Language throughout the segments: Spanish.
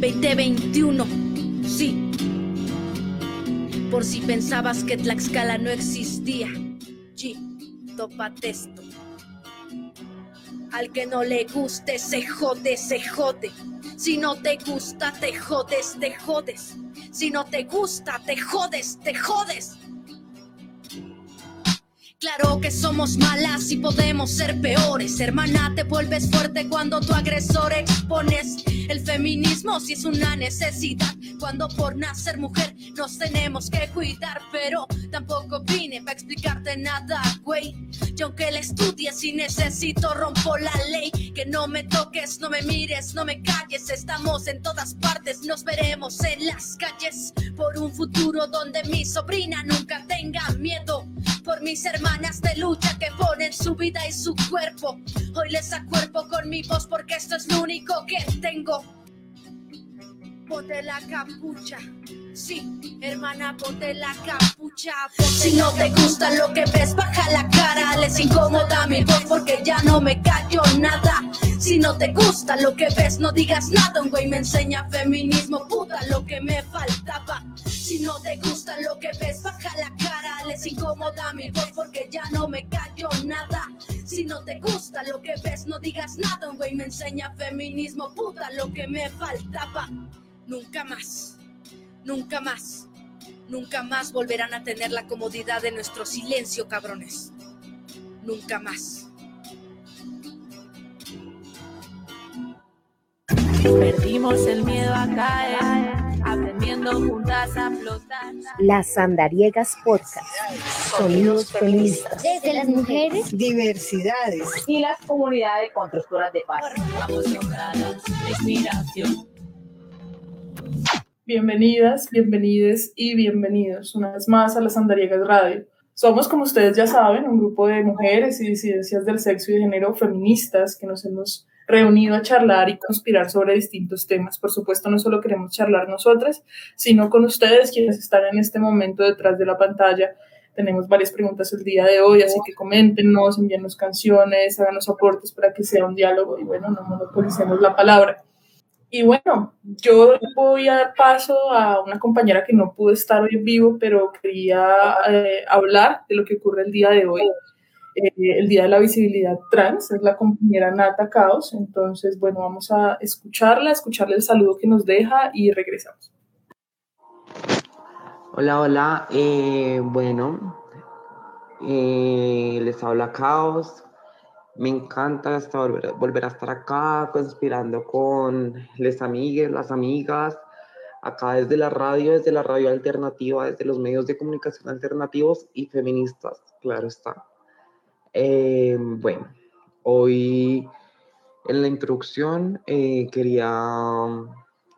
2021, sí. Por si pensabas que Tlaxcala no existía, sí, tópate esto. Al que no le guste, se jode, se jode. Si no te gusta, te jodes, te jodes. Si no te gusta, te jodes, te jodes. Claro que somos malas y podemos ser peores. Hermana, te vuelves fuerte cuando tu agresor expones el feminismo si es una necesidad. Cuando por nacer mujer nos tenemos que cuidar, pero tampoco vine para explicarte nada, güey. Yo aunque la estudies y necesito rompo la ley. Que no me toques, no me mires, no me calles. Estamos en todas partes, nos veremos en las calles por un futuro donde mi sobrina nunca tenga miedo por mis hermanas de lucha que ponen su vida y su cuerpo. Hoy les acuerpo con mi voz porque esto es lo único que tengo. Ponte la capucha. Sí, hermana, ponte la capucha. Si no te gusta lo que ves, baja la cara. Les incomoda mi voz porque ya no me callo nada. Si no te gusta lo que ves, no digas nada. Un güey me enseña feminismo, puta, lo que me faltaba. Si no te gusta lo que ves, baja la cara. Les incomoda mi voz porque ya no me callo nada. Si no te gusta lo que ves, no digas nada. Un güey me enseña feminismo, puta, lo que me faltaba. Nunca más, nunca más, nunca más volverán a tener la comodidad de nuestro silencio, cabrones. Nunca más. Perdimos el miedo a caer, aprendiendo juntas a flotar. Las Andariegas Podcast. Sonidos feministas. Desde las mujeres, diversidades y las comunidades constructoras de paz. Inspiración. Bienvenidas, bienvenides y bienvenidos una vez más a las Andariegas Radio. Somos, como ustedes ya saben, un grupo de mujeres y disidencias del sexo y género feministas que nos hemos reunido a charlar y conspirar sobre distintos temas. Por supuesto, no solo queremos charlar nosotras, sino con ustedes quienes están en este momento detrás de la pantalla. Tenemos varias preguntas el día de hoy, así que coméntenos, envíennos canciones, háganos aportes para que sea un diálogo y bueno, no monopolicemos la palabra. Y bueno, yo voy a dar paso a una compañera que no pudo estar hoy en vivo, pero quería eh, hablar de lo que ocurre el día de hoy. Eh, el Día de la Visibilidad Trans, es la compañera Nata Caos. Entonces, bueno, vamos a escucharla, escucharle el saludo que nos deja y regresamos. Hola, hola. Eh, bueno, les habla Caos. Me encanta hasta volver, a estar acá conspirando con las amigas, las amigas, acá desde la radio, desde la radio alternativa, desde los medios de comunicación alternativos y feministas, claro está. Eh, bueno, hoy en la introducción eh, quería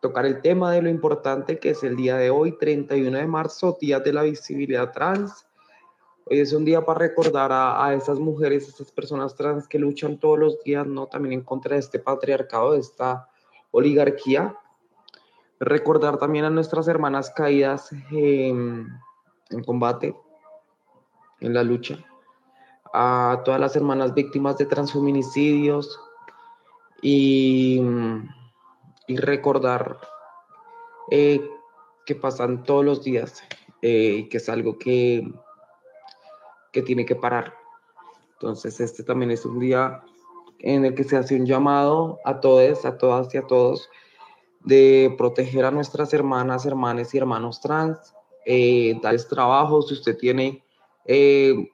tocar el tema de lo importante que es el día de hoy, 31 de marzo, Día de la Visibilidad Trans. Hoy es un día para recordar a, a esas mujeres, a esas personas trans que luchan todos los días, ¿no? También en contra de este patriarcado, de esta oligarquía. Recordar también a nuestras hermanas caídas en combate, en la lucha. A todas las hermanas víctimas de transfeminicidios y, y recordar eh, que pasan todos los días, eh, que es algo que que tiene que parar. Entonces, este también es un día en el que se hace un llamado a todos, a todas y a todos de proteger a nuestras hermanas, hermanes y hermanos trans, eh, darles trabajo, si usted tiene, eh,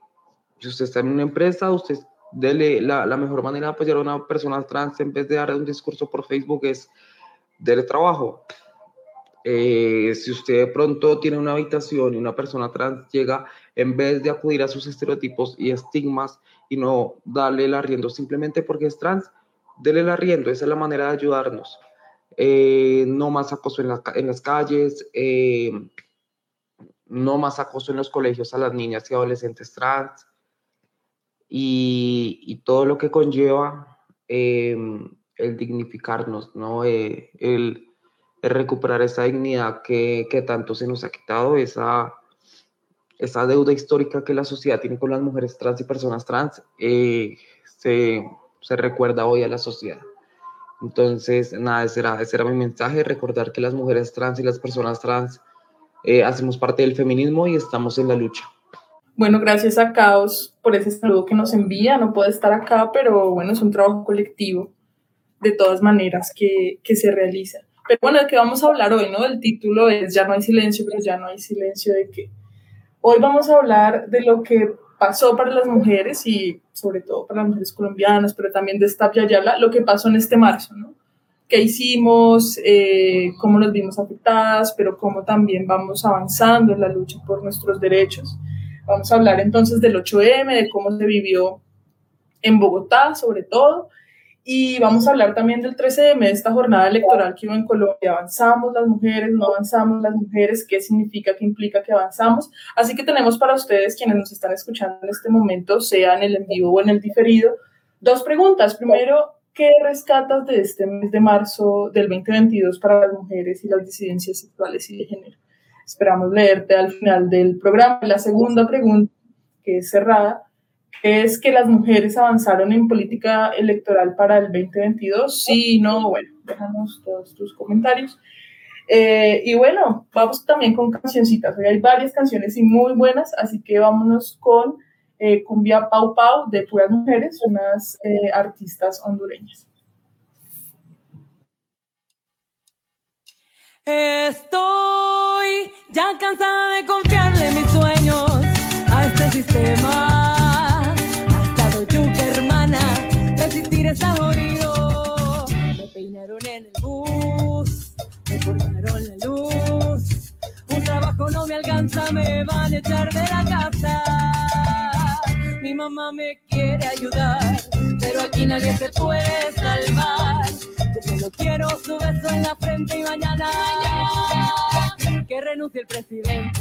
si usted está en una empresa, usted dele la, la, mejor manera de apoyar a una persona trans en vez de dar un discurso por Facebook es darle trabajo. Eh, si usted de pronto tiene una habitación y una persona trans llega, en vez de acudir a sus estereotipos y estigmas y no darle el arriendo simplemente porque es trans, déle el arriendo, esa es la manera de ayudarnos. Eh, no más acoso en, la, en las calles, eh, no más acoso en los colegios a las niñas y adolescentes trans y, todo lo que conlleva el dignificarnos, ¿no? el recuperar esa dignidad que, tanto se nos ha quitado, esa, esa deuda histórica que la sociedad tiene con las mujeres trans y personas trans, eh, se, se, recuerda hoy a la sociedad. Entonces, nada, ese era, ese era mi mensaje, recordar que las mujeres trans y las personas trans eh, hacemos parte del feminismo y estamos en la lucha. Bueno, gracias a Caos por ese saludo que nos envía. No puede estar acá, pero bueno, es un trabajo colectivo de todas maneras que, que se realiza. Pero bueno, de qué vamos a hablar hoy, ¿no? El título es Ya no hay silencio, pero ya no hay silencio de qué. Hoy vamos a hablar de lo que pasó para las mujeres y sobre todo para las mujeres colombianas, pero también de esta Yala, lo que pasó en este marzo, ¿no? ¿Qué hicimos? Eh, ¿Cómo nos vimos afectadas? Pero cómo también vamos avanzando en la lucha por nuestros derechos. Vamos a hablar entonces del 8M, de cómo se vivió en Bogotá, sobre todo, y vamos a hablar también del 13M, de esta jornada electoral que hubo en Colombia. ¿Avanzamos las mujeres? ¿No avanzamos las mujeres? ¿Qué significa? ¿Qué implica que avanzamos? Así que tenemos para ustedes, quienes nos están escuchando en este momento, sea en el en vivo o en el diferido, dos preguntas. Primero, ¿qué rescatas de este mes de marzo del 2022 para las mujeres y las disidencias sexuales y de género? Esperamos leerte al final del programa. La segunda pregunta, que es cerrada, es que las mujeres avanzaron en política electoral para el 2022. Sí, no, bueno, déjanos todos tus comentarios. Eh, y bueno, vamos también con cancioncitas. Hoy hay varias canciones y muy buenas, así que vámonos con eh, Cumbia Pau Pau de Puras Mujeres, unas eh, artistas hondureñas. Estoy ya cansada de confiarle mis sueños a este sistema Me peinaron en el bus, me cortaron la luz. Un trabajo no me alcanza, me van a echar de la casa. Mi mamá me quiere ayudar, pero aquí nadie se puede salvar. Yo solo quiero su beso en la frente y mañana que renuncie el presidente.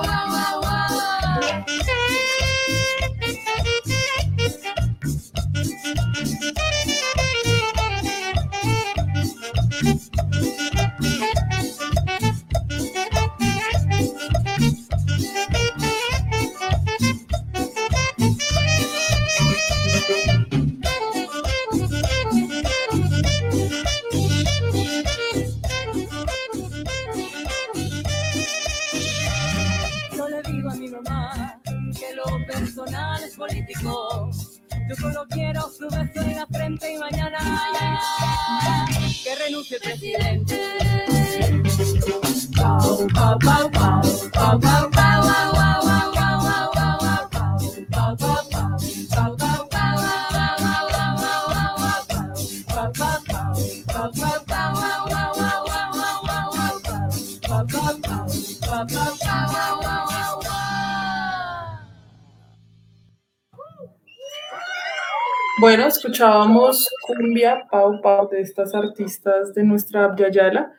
Bueno, escuchábamos cumbia Pau Pau de estas artistas de nuestra Abya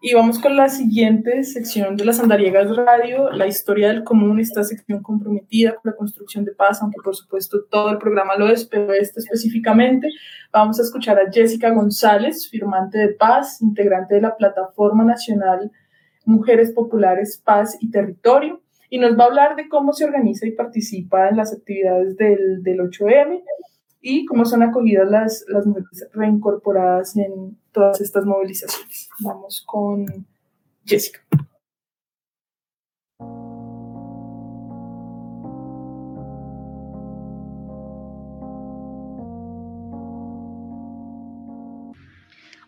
y vamos con la siguiente sección de las Andariegas Radio, la historia del común, esta sección comprometida con la construcción de paz, aunque por supuesto todo el programa lo es, pero este específicamente. Vamos a escuchar a Jessica González, firmante de paz, integrante de la Plataforma Nacional Mujeres Populares Paz y Territorio, y nos va a hablar de cómo se organiza y participa en las actividades del, del 8M y cómo son acogidas las, mujeres reincorporadas en todas estas movilizaciones. Vamos con Jessica.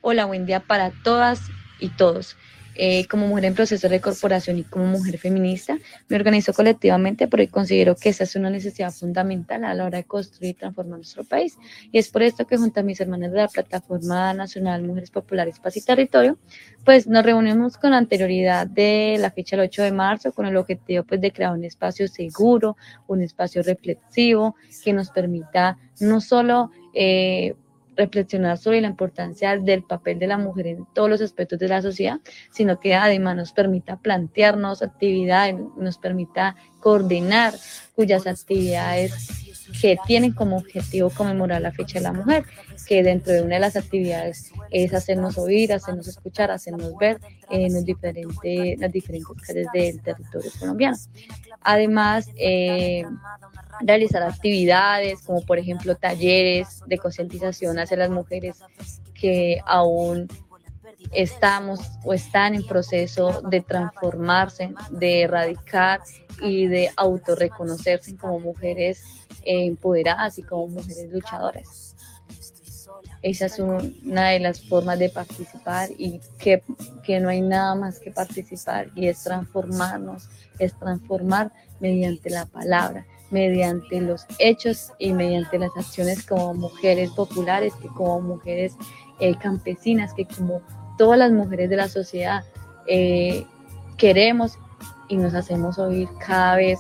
Hola, buen día para todas y todos. Eh, como mujer en proceso de corporación y como mujer feminista, me organizo colectivamente porque considero que esa es una necesidad fundamental a la hora de construir y transformar nuestro país. Y es por esto que junto a mis hermanas de la Plataforma Nacional Mujeres Populares Paz y Territorio, pues nos reunimos con anterioridad de la fecha del 8 de marzo con el objetivo pues de crear un espacio seguro, un espacio reflexivo que nos permita no solo eh, reflexionar sobre la importancia del papel de la mujer en todos los aspectos de la sociedad, sino que además nos permita plantearnos actividades, nos permita coordinar cuyas actividades que tienen como objetivo conmemorar la fecha de la mujer, que dentro de una de las actividades es hacernos oír, hacernos escuchar, hacernos ver en los diferentes, las diferentes calles del territorio colombiano. Además, eh, realizar actividades como por ejemplo talleres de concientización hacia las mujeres que aún estamos o están en proceso de transformarse, de erradicar y de autorreconocerse como mujeres empoderadas y como mujeres luchadoras. Esa es una de las formas de participar y que, que no hay nada más que participar y es transformarnos, es transformar mediante la palabra, mediante los hechos y mediante las acciones como mujeres populares, que como mujeres eh, campesinas, que como todas las mujeres de la sociedad eh, queremos y nos hacemos oír cada vez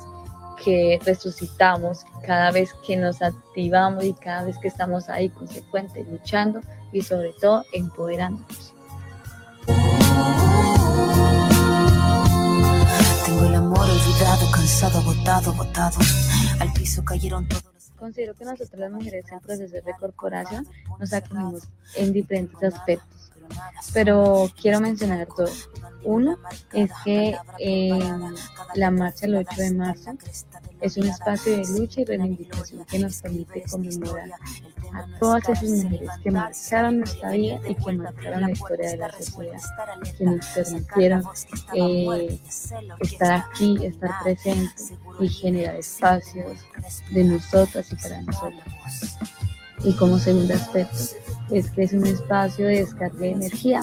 que resucitamos, cada vez que nos activamos y cada vez que estamos ahí consecuentes, luchando y sobre todo empoderándonos. Tengo el amor olvidado, cansado, agotado, agotado. Al piso cayeron todos Considero que nosotros las mujeres en proceso de corporación nos acogemos en diferentes aspectos, pero quiero mencionar dos. Uno es que eh, la marcha del 8 de marzo es un espacio de lucha y reivindicación que nos permite conmemorar a todas esas mujeres que marcaron nuestra vida y que marcaron la historia de la sociedad, que nos permitieron eh, estar aquí, estar presentes y generar espacios de nosotras y para nosotras. Y como segundo aspecto, es que es un espacio de descarga de energía,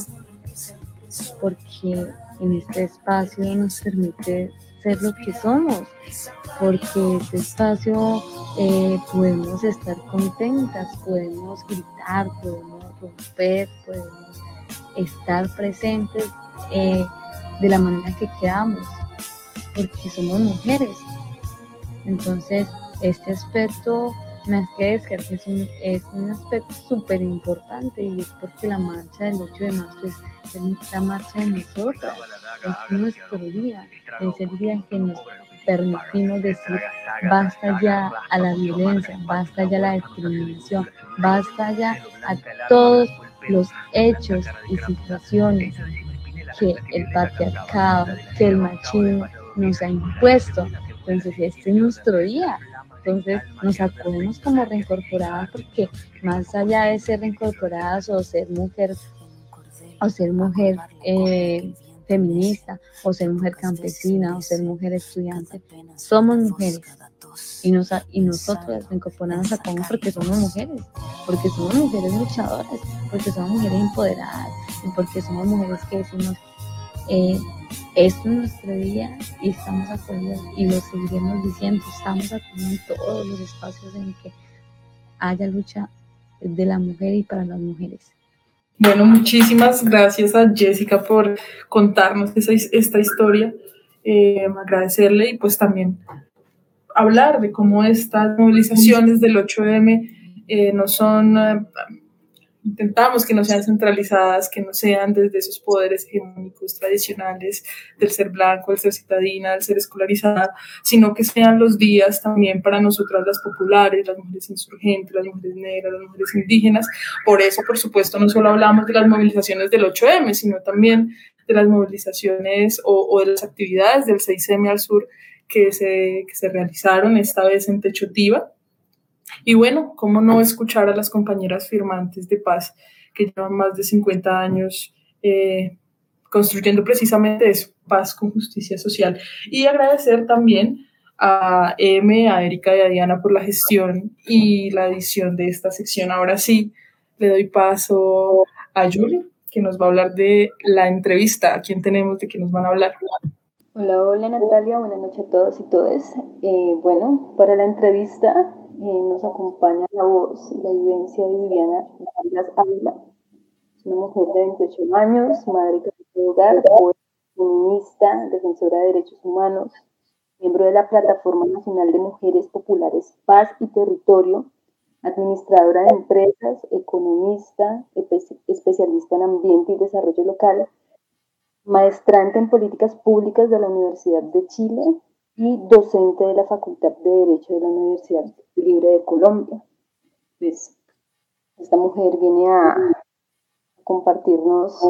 porque en este espacio nos permite ser lo que somos, porque este espacio eh, podemos estar contentas, podemos gritar, podemos romper, podemos estar presentes eh, de la manera que queramos, porque somos mujeres. Entonces, este aspecto, más que es un, es un aspecto súper importante y es porque la marcha del 8 de marzo es, la marcha de nosotras, es nuestro día, es el día en que nos permitimos decir basta ya a la violencia, basta ya a la discriminación, basta ya a todos los hechos y situaciones que el patriarcado, que el machismo nos ha impuesto. Entonces, este es nuestro día. Entonces, nos acogemos como reincorporadas porque más allá de ser reincorporadas o ser mujer o ser mujer eh, feminista, o ser mujer campesina, o ser mujer estudiante. Somos mujeres. Y, nos, y nosotros incorporamos a como porque somos mujeres, porque somos mujeres luchadoras, porque somos mujeres empoderadas, y porque somos mujeres que decimos, eh, es nuestro día y estamos apoyando y lo seguiremos diciendo, estamos apoyando en todos los espacios en que haya lucha de la mujer y para las mujeres. Bueno, muchísimas gracias a Jessica por contarnos esta historia, eh, agradecerle y pues también hablar de cómo estas movilizaciones del 8M eh, no son eh, intentamos que no sean centralizadas, que no sean desde esos poderes hegemónicos tradicionales del ser blanco, del ser citadina, del ser escolarizada, sino que sean los días también para nosotras las populares, las mujeres insurgentes, las mujeres negras, las mujeres indígenas. Por eso, por supuesto, no solo hablamos de las movilizaciones del 8M, sino también de las movilizaciones o, de las actividades del 6M al sur que se, que se realizaron esta vez en Techotiva y bueno, ¿cómo no escuchar a las compañeras firmantes de paz que llevan más de 50 años eh, construyendo precisamente eso, paz con justicia social. Y agradecer también a M, a Erika y a Diana por la gestión y la edición de esta sección. Ahora sí, le doy paso a Julia, que nos va a hablar de la entrevista. ¿A quién tenemos? ¿De qué nos van a hablar? Hola, hola Natalia, buenas noches a todos y todas. Eh, bueno, para la entrevista nos acompaña la voz y la vivencia de Viviana Vargas Ávila. Es una mujer de 28 años, madre de hogar, feminista, defensora de derechos humanos, miembro de la Plataforma Nacional de Mujeres Populares Paz y Territorio, administradora de empresas, economista, especialista en ambiente y desarrollo local, maestrante en políticas públicas de la Universidad de Chile y docente de la Facultad de Derecho de la Universidad Libre de Colombia. Pues, esta mujer viene a compartirnos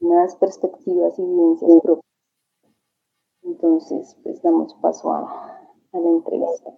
unas perspectivas y vivencias propias. Entonces, pues damos paso a, a la entrevista.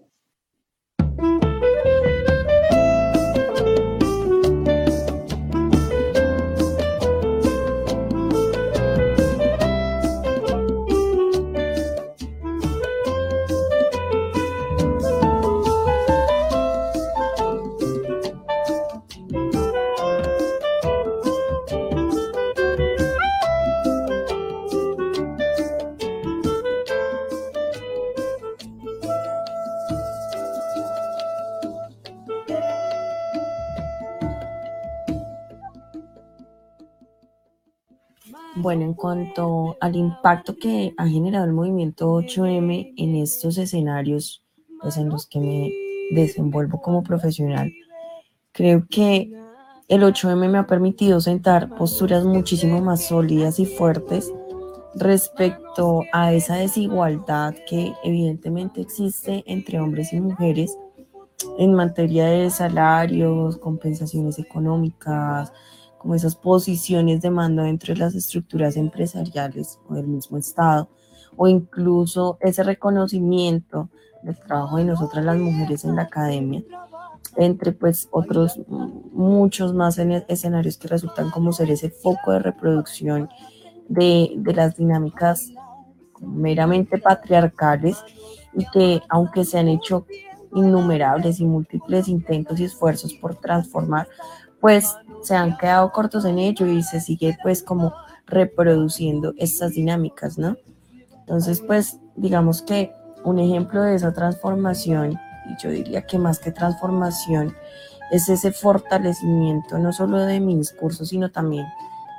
Bueno, en cuanto al impacto que ha generado el movimiento 8M en estos escenarios pues, en los que me desenvuelvo como profesional, creo que el 8M me ha permitido sentar posturas muchísimo más sólidas y fuertes respecto a esa desigualdad que evidentemente existe entre hombres y mujeres en materia de salarios, compensaciones económicas, como esas posiciones de mando dentro de las estructuras empresariales o del mismo Estado, o incluso ese reconocimiento del trabajo de nosotras las mujeres en la academia, entre pues otros muchos más escenarios que resultan como ser ese foco de reproducción de, de las dinámicas meramente patriarcales y que aunque se han hecho innumerables y múltiples intentos y esfuerzos por transformar, pues se han quedado cortos en ello y se sigue pues como reproduciendo estas dinámicas, ¿no? Entonces, pues digamos que un ejemplo de esa transformación, y yo diría que más que transformación, es ese fortalecimiento no solo de mi discurso, sino también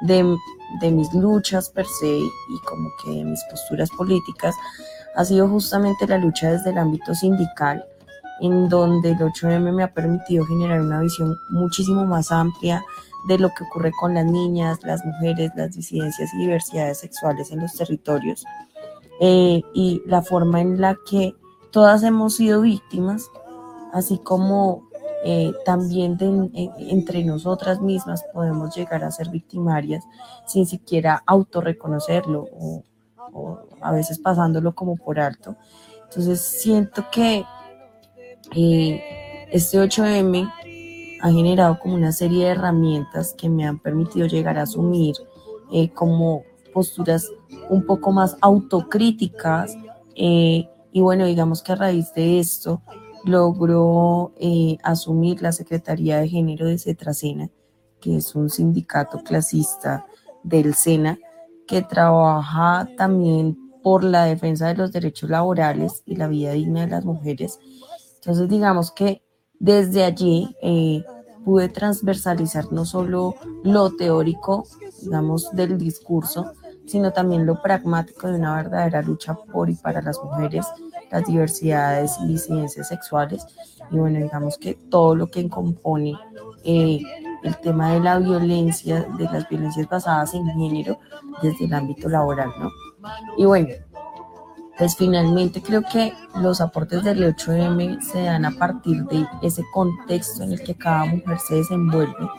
de, de mis luchas per se y como que de mis posturas políticas, ha sido justamente la lucha desde el ámbito sindical, en donde el 8M me ha permitido generar una visión muchísimo más amplia de lo que ocurre con las niñas, las mujeres, las disidencias y diversidades sexuales en los territorios eh, y la forma en la que todas hemos sido víctimas, así como eh, también entre nosotras mismas podemos llegar a ser victimarias sin siquiera autorreconocerlo o, o a veces pasándolo como por alto. Entonces siento que eh, este 8M ha generado como una serie de herramientas que me han permitido llegar a asumir eh, como posturas un poco más autocríticas eh, y bueno, digamos que a raíz de esto logró asumir la Secretaría de Género de Cetracena, que es un sindicato clasista del SENA, que trabaja también por la defensa de los derechos laborales y la vida digna de las mujeres entonces, digamos que desde allí eh, pude transversalizar no solo lo teórico, digamos, del discurso, sino también lo pragmático de una verdadera lucha por y para las mujeres, las diversidades y disidencias sexuales. Y bueno, digamos que todo lo que compone eh, el tema de la violencia, de las violencias basadas en género desde el ámbito laboral, ¿no? Y bueno, pues finalmente creo que los aportes del 8M se dan a partir de ese contexto en el que cada mujer se desenvuelve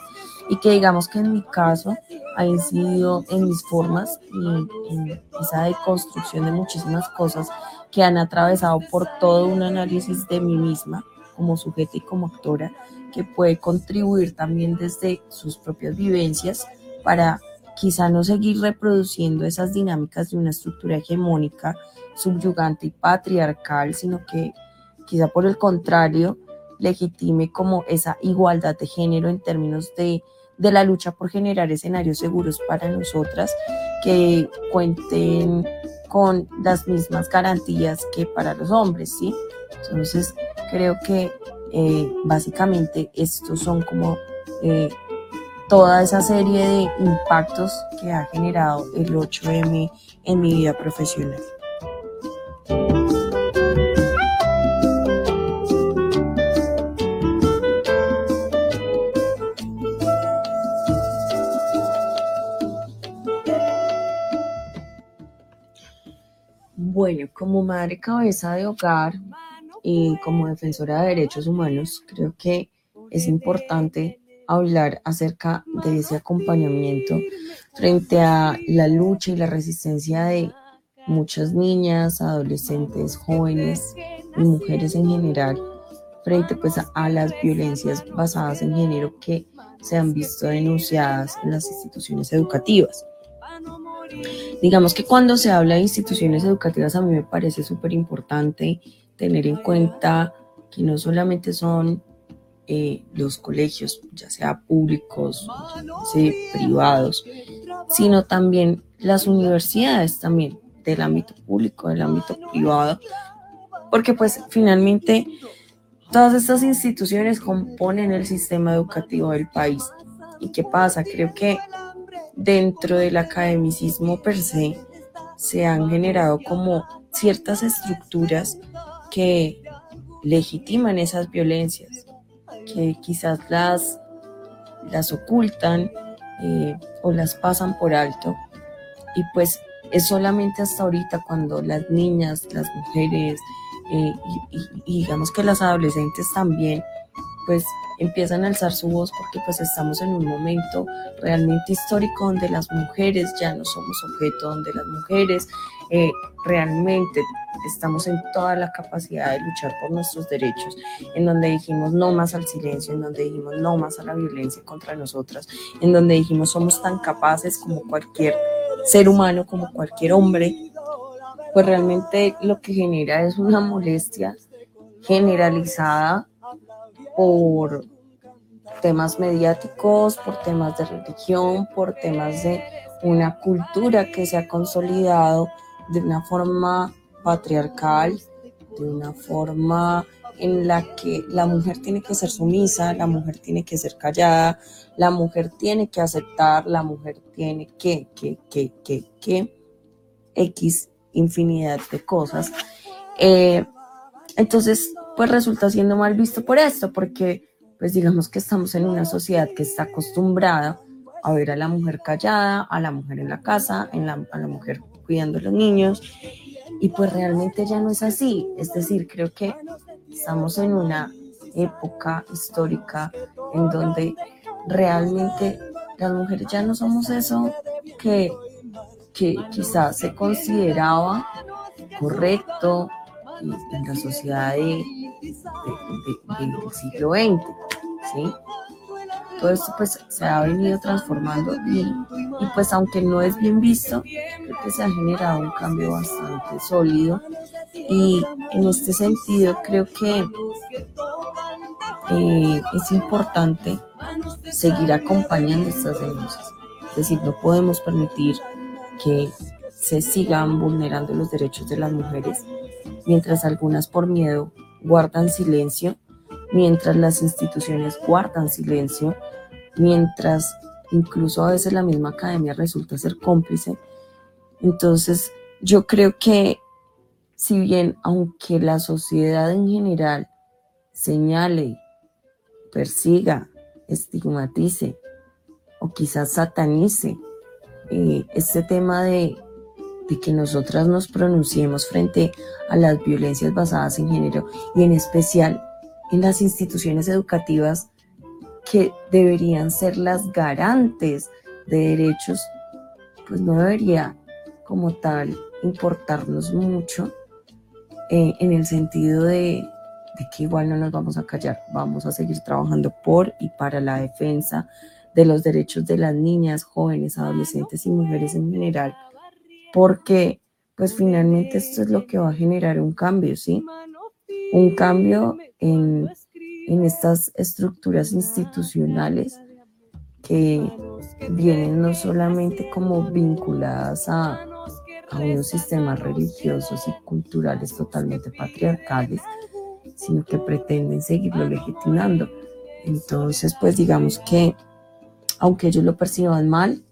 y que digamos que en mi caso ha incidido en mis formas y en esa deconstrucción de muchísimas cosas que han atravesado por todo un análisis de mí misma como sujeto y como actora que puede contribuir también desde sus propias vivencias para quizá no seguir reproduciendo esas dinámicas de una estructura hegemónica, subyugante y patriarcal, sino que quizá por el contrario legitime como esa igualdad de género en términos de, de la lucha por generar escenarios seguros para nosotras que cuenten con las mismas garantías que para los hombres, ¿sí? Entonces, creo que eh, básicamente estos son como eh, toda esa serie de impactos que ha generado el 8M en mi vida profesional. Bueno, como madre cabeza de hogar y como defensora de derechos humanos, creo que es importante hablar acerca de ese acompañamiento frente a la lucha y la resistencia de muchas niñas, adolescentes, jóvenes y mujeres en general frente pues a las violencias basadas en género que se han visto denunciadas en las instituciones educativas. Digamos que cuando se habla de instituciones educativas a mí me parece súper importante tener en cuenta que no solamente son eh, los colegios, ya sea públicos, privados, sino también las universidades también del ámbito público, del ámbito privado, porque pues finalmente todas estas instituciones componen el sistema educativo del país. ¿Y qué pasa? Creo que dentro del academicismo per se se han generado como ciertas estructuras que legitiman esas violencias, que quizás las, las ocultan eh, o las pasan por alto. Y pues es solamente hasta ahorita cuando las niñas, las mujeres eh, y digamos que las adolescentes también pues empiezan a alzar su voz porque pues estamos en un momento realmente histórico donde las mujeres ya no somos objeto, donde las mujeres eh, realmente estamos en toda la capacidad de luchar por nuestros derechos, en donde dijimos no más al silencio, en donde dijimos no más a la violencia contra nosotras, en donde dijimos somos tan capaces como cualquier ser humano, como cualquier hombre, pues realmente lo que genera es una molestia generalizada por temas mediáticos, por temas de religión, por temas de una cultura que se ha consolidado de una forma patriarcal, de una forma en la que la mujer tiene que ser sumisa, la mujer tiene que ser callada, la mujer tiene que aceptar, la mujer tiene que, que, que, que, que, X infinidad de cosas. Eh, entonces, pues resulta siendo mal visto por esto, porque pues digamos que estamos en una sociedad que está acostumbrada a ver a la mujer callada, a la mujer en la casa, en la, a la mujer cuidando a los niños, y pues realmente ya no es así. Es decir, creo que estamos en una época histórica en donde realmente las mujeres ya no somos eso que, que quizás se consideraba correcto en la sociedad de, del siglo XX, ¿sí? Todo esto pues se ha venido transformando y, y, pues aunque no es bien visto, creo que se ha generado un cambio bastante sólido y en este sentido creo que eh, es importante seguir acompañando estas denuncias. Es decir, no podemos permitir que se sigan vulnerando los derechos de las mujeres mientras algunas por miedo guardan silencio, mientras las instituciones guardan silencio, mientras incluso a veces la misma academia resulta ser cómplice. Entonces, yo creo que si bien aunque la sociedad en general señale, persiga, estigmatice o quizás satanice eh, este tema de de que nosotras nos pronunciemos frente a las violencias basadas en género y en especial en las instituciones educativas que deberían ser las garantes de derechos, pues no debería como tal importarnos mucho eh, en el sentido de, de que igual no nos vamos a callar, vamos a seguir trabajando por y para la defensa de los derechos de las niñas, jóvenes, adolescentes y mujeres en general, porque pues finalmente esto es lo que va a generar un cambio, ¿sí? Un cambio en, en estas estructuras institucionales que vienen no solamente como vinculadas a, a unos sistemas religiosos y culturales totalmente patriarcales, sino que pretenden seguirlo legitimando. Entonces, pues digamos que, aunque ellos lo perciban mal,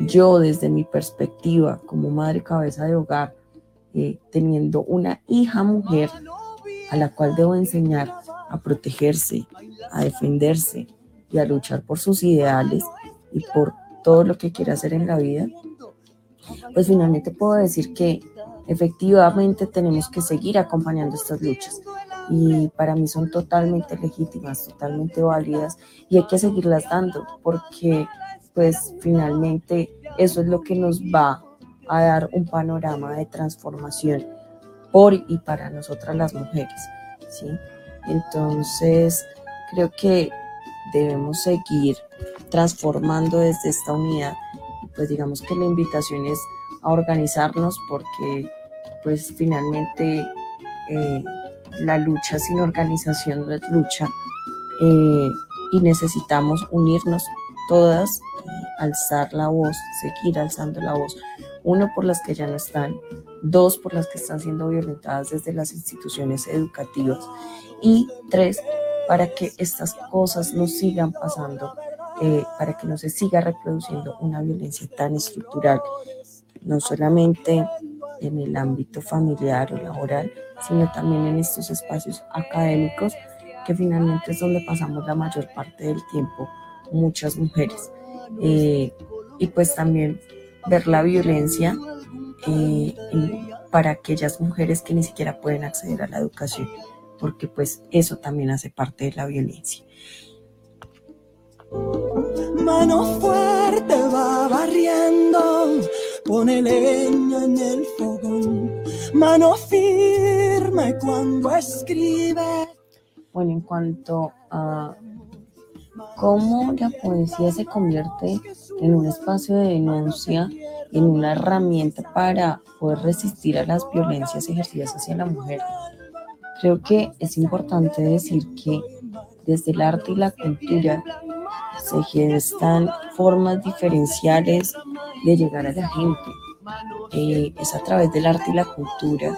yo desde mi perspectiva como madre cabeza de hogar, eh, teniendo una hija mujer a la cual debo enseñar a protegerse, a defenderse y a luchar por sus ideales y por todo lo que quiera hacer en la vida, pues finalmente puedo decir que efectivamente tenemos que seguir acompañando estas luchas. Y para mí son totalmente legítimas, totalmente válidas y hay que seguirlas dando porque pues finalmente eso es lo que nos va a dar un panorama de transformación por y para nosotras las mujeres, ¿sí? Entonces, creo que debemos seguir transformando desde esta unidad pues digamos que la invitación es a organizarnos porque pues finalmente eh, la lucha sin organización no es lucha eh, y necesitamos unirnos todas, alzar la voz, seguir alzando la voz, uno por las que ya no están, dos por las que están siendo violentadas desde las instituciones educativas. Y tres para que estas cosas no sigan pasando, eh, para que no se siga reproduciendo una violencia tan estructural, no solamente en el ámbito familiar o laboral, sino también en estos espacios académicos que finalmente es donde pasamos la mayor parte del tiempo muchas mujeres. Eh, y pues también ver la violencia eh, para aquellas mujeres que ni siquiera pueden acceder a la educación, porque pues eso también hace parte de la violencia. Mano fuerte va barriendo, pone leña en el fogón, mano firme cuando escribe. Bueno, en cuanto a cómo la poesía se convierte en un espacio de denuncia, en una herramienta para poder resistir a las violencias ejercidas hacia la mujer. Creo que es importante decir que desde el arte y la cultura se gestan formas diferenciales de llegar a la gente. Eh, es a través del arte y la cultura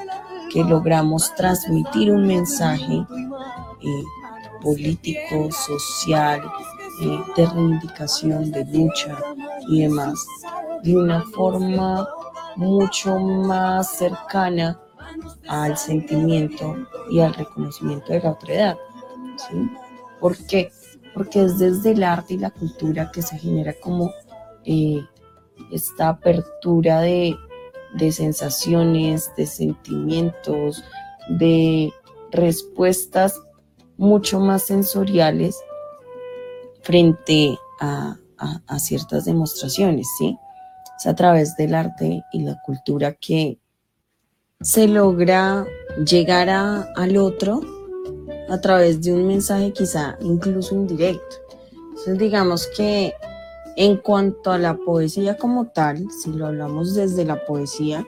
que logramos transmitir un mensaje eh, político, social, eh, de reivindicación, de lucha y demás, de una forma mucho más cercana al sentimiento y al reconocimiento de la otra edad. ¿sí? ¿Por qué? Porque es desde el arte y la cultura que se genera como eh, esta apertura de, de sensaciones, de sentimientos, de respuestas mucho más sensoriales frente a, ciertas demostraciones, ¿sí? Es a través del arte y la cultura que se logra llegar al otro a través de un mensaje quizá incluso indirecto. Entonces digamos que en cuanto a la poesía como tal, si lo hablamos desde la poesía,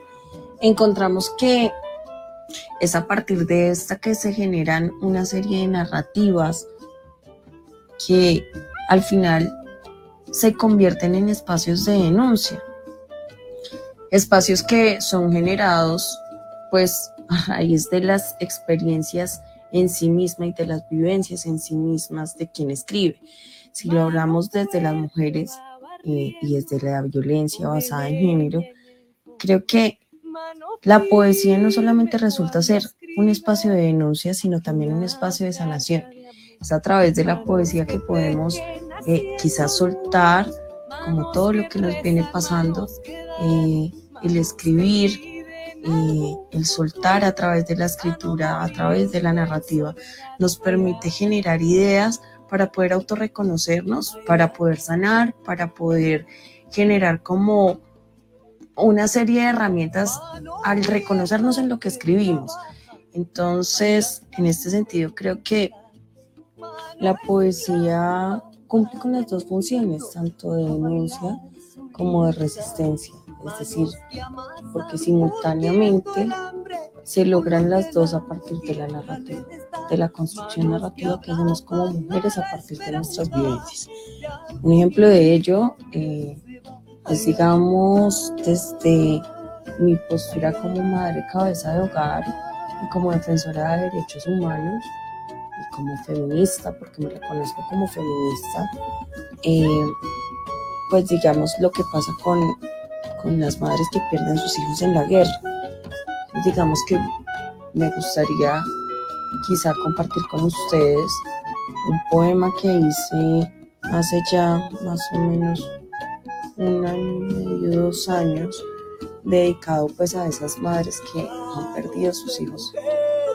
encontramos que es a partir de esta que se generan una serie de narrativas que al final se convierten en espacios de denuncia. Espacios que son generados pues a raíz de las experiencias en sí misma y de las vivencias en sí mismas de quien escribe. Si lo hablamos desde las mujeres eh, y desde la violencia basada en género, creo que la poesía no solamente resulta ser un espacio de denuncia, sino también un espacio de sanación. Es a través de la poesía que podemos eh, quizás soltar como todo lo que nos viene pasando, eh, el escribir, eh, el soltar a través de la escritura, a través de la narrativa, nos permite generar ideas para poder autorreconocernos, para poder sanar, para poder generar como una serie de herramientas al reconocernos en lo que escribimos. Entonces, en este sentido, creo que la poesía cumple con las dos funciones, tanto de denuncia como de resistencia. Es decir, porque simultáneamente se logran las dos a partir de la narrativa, de la construcción narrativa que hacemos como mujeres a partir de nuestras vivencias. Un ejemplo de ello eh, es, digamos, desde mi postura como madre cabeza de hogar y como defensora de derechos humanos y como feminista, porque me reconozco como feminista, eh, pues digamos lo que pasa con, con las madres que pierden sus hijos en la guerra. Digamos que me gustaría quizá compartir con ustedes un poema que hice hace ya más o menos un año y medio, dos años, dedicado pues a esas madres que han perdido a sus hijos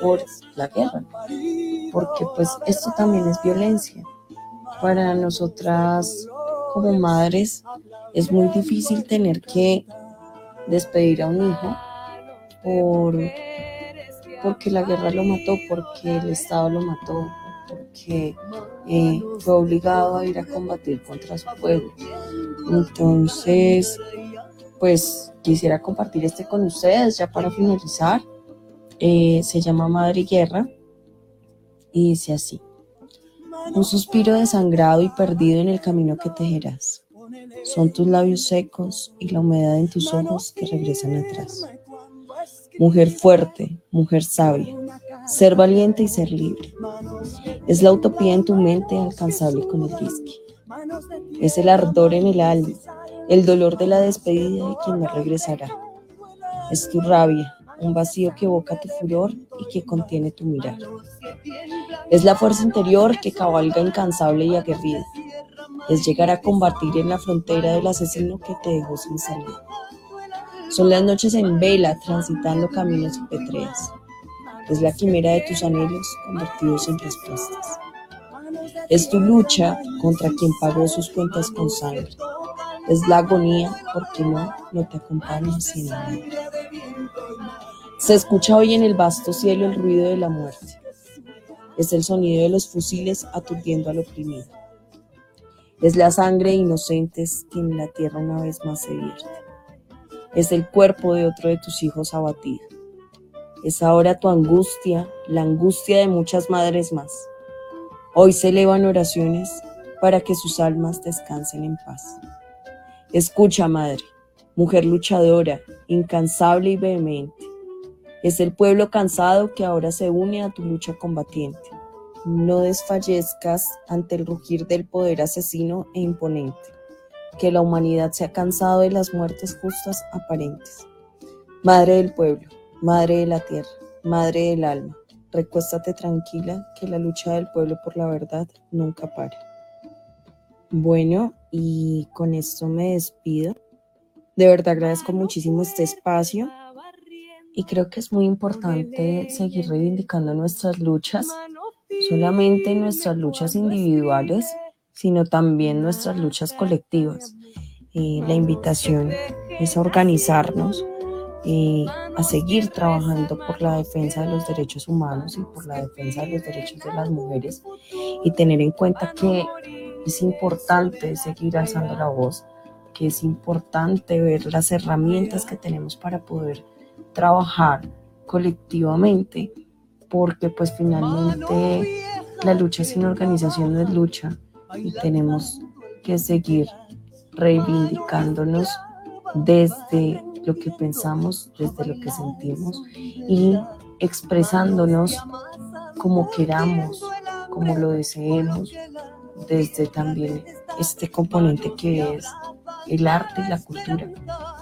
por la guerra, porque pues esto también es violencia. Para nosotras como madres es muy difícil tener que despedir a un hijo por, porque la guerra lo mató, porque el Estado lo mató, porque fue obligado a ir a combatir contra su pueblo. Entonces, pues quisiera compartir este con ustedes ya para finalizar. Eh, se llama Madre Guerra y dice así. Un suspiro desangrado y perdido en el camino que tejerás. Son tus labios secos y la humedad en tus ojos que regresan atrás mujer fuerte, mujer sabia, ser valiente y ser libre. Es la utopía en tu mente alcanzable con el whisky. Es el ardor en el alma, el dolor de la despedida de quien no regresará. Es tu rabia, un vacío que evoca tu furor y que contiene tu mirar. Es la fuerza interior que cabalga incansable y aguerrida. Es llegar a combatir en la frontera del asesino que te dejó sin salida. Son las noches en vela transitando caminos petreas. Es la quimera de tus anhelos convertidos en respuestas. Es tu lucha contra quien pagó sus cuentas con sangre. Es la agonía porque no, no te acompaña sin nada. Se escucha hoy en el vasto cielo el ruido de la muerte. Es el sonido de los fusiles aturdiendo al oprimido. Es la sangre de inocentes que en la tierra una vez más se vierte es el cuerpo de otro de tus hijos abatido. Es ahora tu angustia, la angustia de muchas madres más. Hoy se elevan oraciones para que sus almas descansen en paz. Escucha, madre, mujer luchadora, incansable y vehemente. Es el pueblo cansado que ahora se une a tu lucha combatiente. No desfallezcas ante el rugir del poder asesino e imponente que la humanidad se ha cansado de las muertes justas aparentes. Madre del pueblo, madre de la tierra, madre del alma, recuéstate tranquila que la lucha del pueblo por la verdad nunca pare. Bueno, y con esto me despido. De verdad agradezco muchísimo este espacio y creo que es muy importante seguir reivindicando nuestras luchas, solamente nuestras luchas individuales, sino también nuestras luchas colectivas. la invitación es a organizarnos, y a seguir trabajando por la defensa de los derechos humanos y por la defensa de los derechos de las mujeres y tener en cuenta que es importante seguir alzando la voz, que es importante ver las herramientas que tenemos para poder trabajar colectivamente, porque pues finalmente la lucha sin organización no es lucha, y tenemos que seguir reivindicándonos desde lo que pensamos, desde lo que sentimos y expresándonos como queramos, como lo deseemos, desde también este componente que es el arte y la cultura.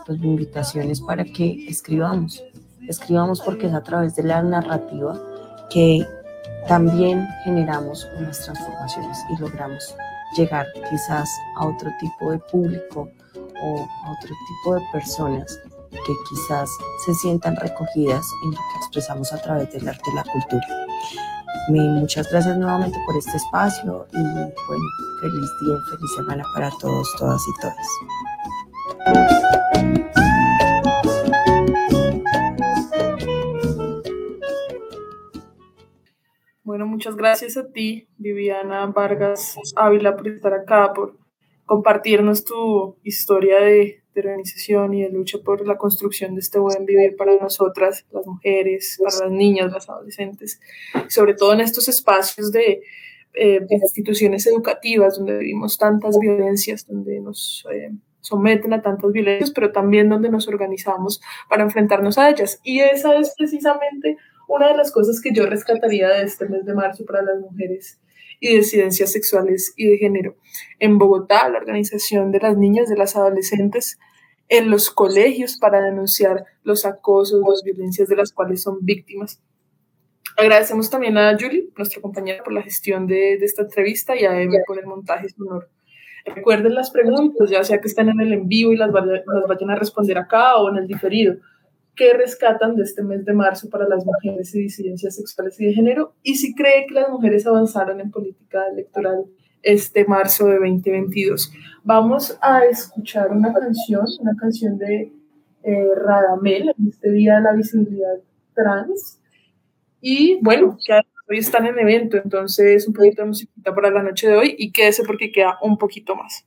Pues mi invitación es para que escribamos, escribamos porque es a través de la narrativa que también generamos unas transformaciones y logramos llegar quizás a otro tipo de público o a otro tipo de personas que quizás se sientan recogidas en lo que expresamos a través del arte y la cultura. Muchas gracias nuevamente por este espacio y bueno, feliz día y feliz semana para todos, todas y todas. muchas gracias a ti, Viviana Vargas Ávila, por estar acá, por compartirnos tu historia de, de, organización y de lucha por la construcción de este buen vivir para nosotras, las mujeres, para las niñas, las adolescentes, sobre todo en estos espacios de, eh, de instituciones educativas donde vivimos tantas violencias, donde nos eh, someten a tantas violencias, pero también donde nos organizamos para enfrentarnos a ellas. Y esa es precisamente una de las cosas que yo rescataría de este mes de marzo para las mujeres y disidencias sexuales y de género. En Bogotá, la organización de las niñas, de las adolescentes, en los colegios para denunciar los acosos, las violencias de las cuales son víctimas. Agradecemos también a Julie, nuestra compañera, por la gestión de, de esta entrevista y a Eve por el montaje sonoro. Recuerden las preguntas, ya sea que estén en el en vivo y las, las vayan a responder acá o en el diferido. ¿Qué rescatan de este mes de marzo para las mujeres y disidencias sexuales y de género? Y si cree que las mujeres avanzaron en política electoral este marzo de 2022. Vamos a escuchar una canción, una canción de eh, Radamel, en este Día de la Visibilidad Trans. Y bueno, ya hoy están en evento, entonces un poquito de musiquita para la noche de hoy y quédese porque queda un poquito más.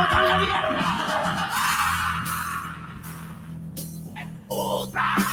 botón la mierda! ¡Puta!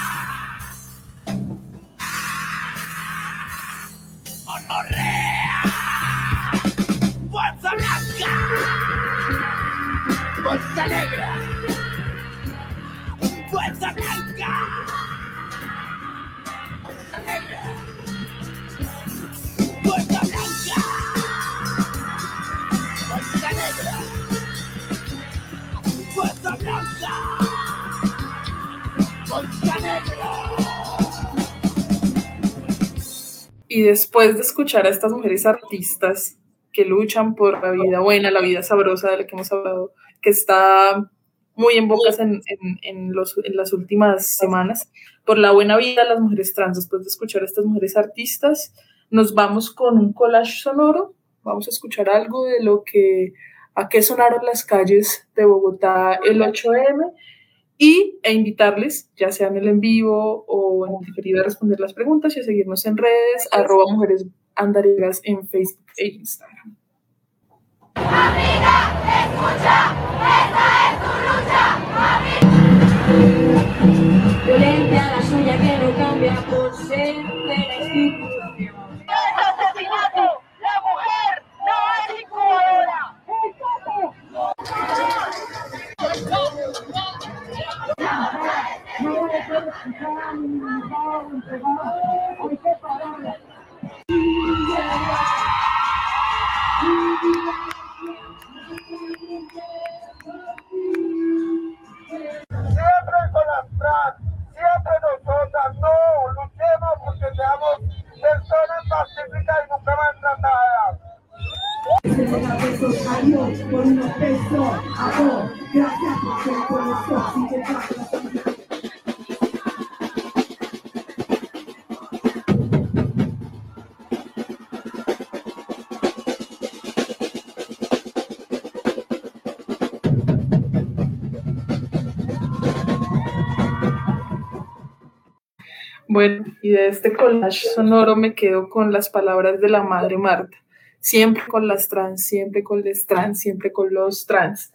Después de escuchar a estas mujeres artistas que luchan por la vida buena, la vida sabrosa de la que hemos hablado, que está muy en bocas en, en, en, los, en las últimas semanas, por la buena vida de las mujeres trans. Después de escuchar a estas mujeres artistas, nos vamos con un collage sonoro. Vamos a escuchar algo de lo que, a qué sonaron las calles de Bogotá el 8M y e invitarles, ya sea en el en vivo o en el diferido, a responder las preguntas y a seguirnos en redes, arroba mujeres en Facebook e Instagram. Amiga, escucha, esta es tu lucha, amiga. Violencia por unos pesos, amor, gracias por ser con nosotros Bueno, y de este collage sonoro me quedo con las palabras de la madre Marta. Siempre con las trans, siempre con los trans, siempre con los trans.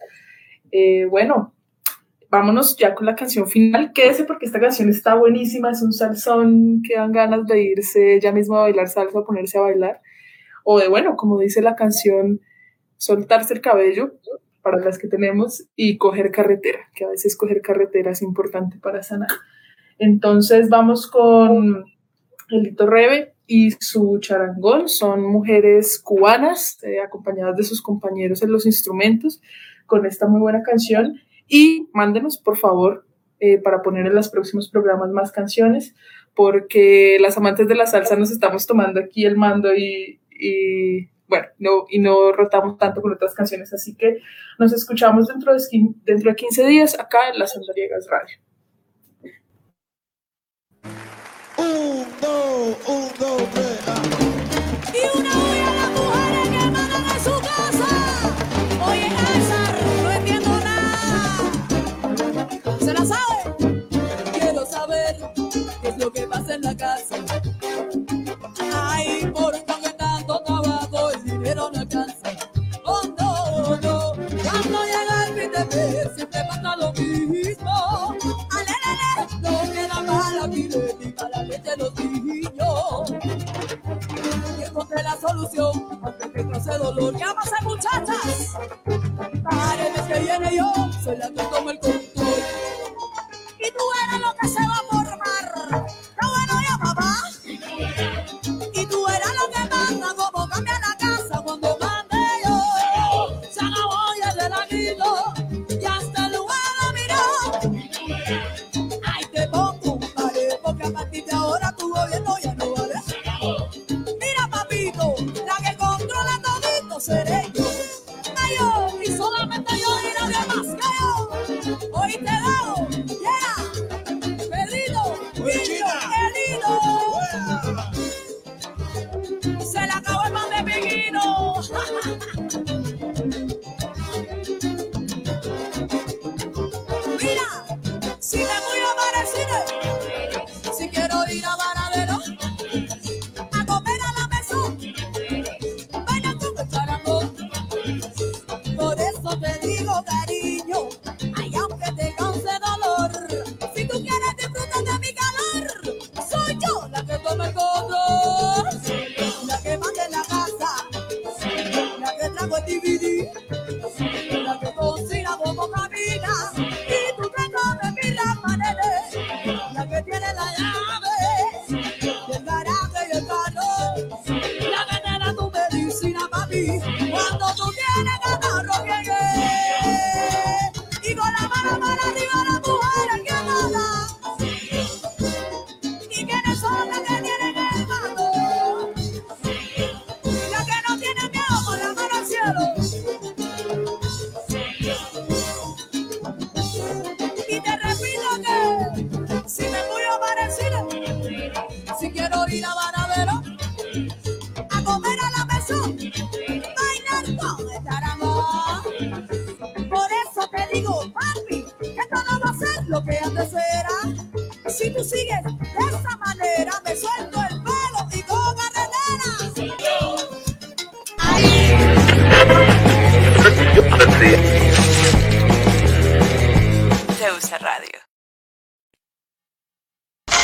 Eh, bueno, vámonos ya con la canción final. Quédese porque esta canción está buenísima, es un salsón que dan ganas de irse ya mismo a bailar salsa, a ponerse a bailar. O de, bueno, como dice la canción, soltarse el cabello para las que tenemos y coger carretera, que a veces coger carretera es importante para sanar. Entonces vamos con Elito Rebe y su charangón. Son mujeres cubanas eh, acompañadas de sus compañeros en los instrumentos con esta muy buena canción. Y mándenos, por favor, eh, para poner en los próximos programas más canciones, porque las amantes de la salsa nos estamos tomando aquí el mando y, bueno, no, y no rotamos tanto con otras canciones. Así que nos escuchamos dentro de, dentro de 15 días acá en Las Andoriegas Radio. Un, dos, dos, tres. Y una olla a las mujeres que mandan a su casa. Oye, César, no entiendo nada. ¿Se la sabe? Quiero saber qué es lo que pasa en la casa. Dolor. ¿Qué a muchachas? Para que viene yo, soy la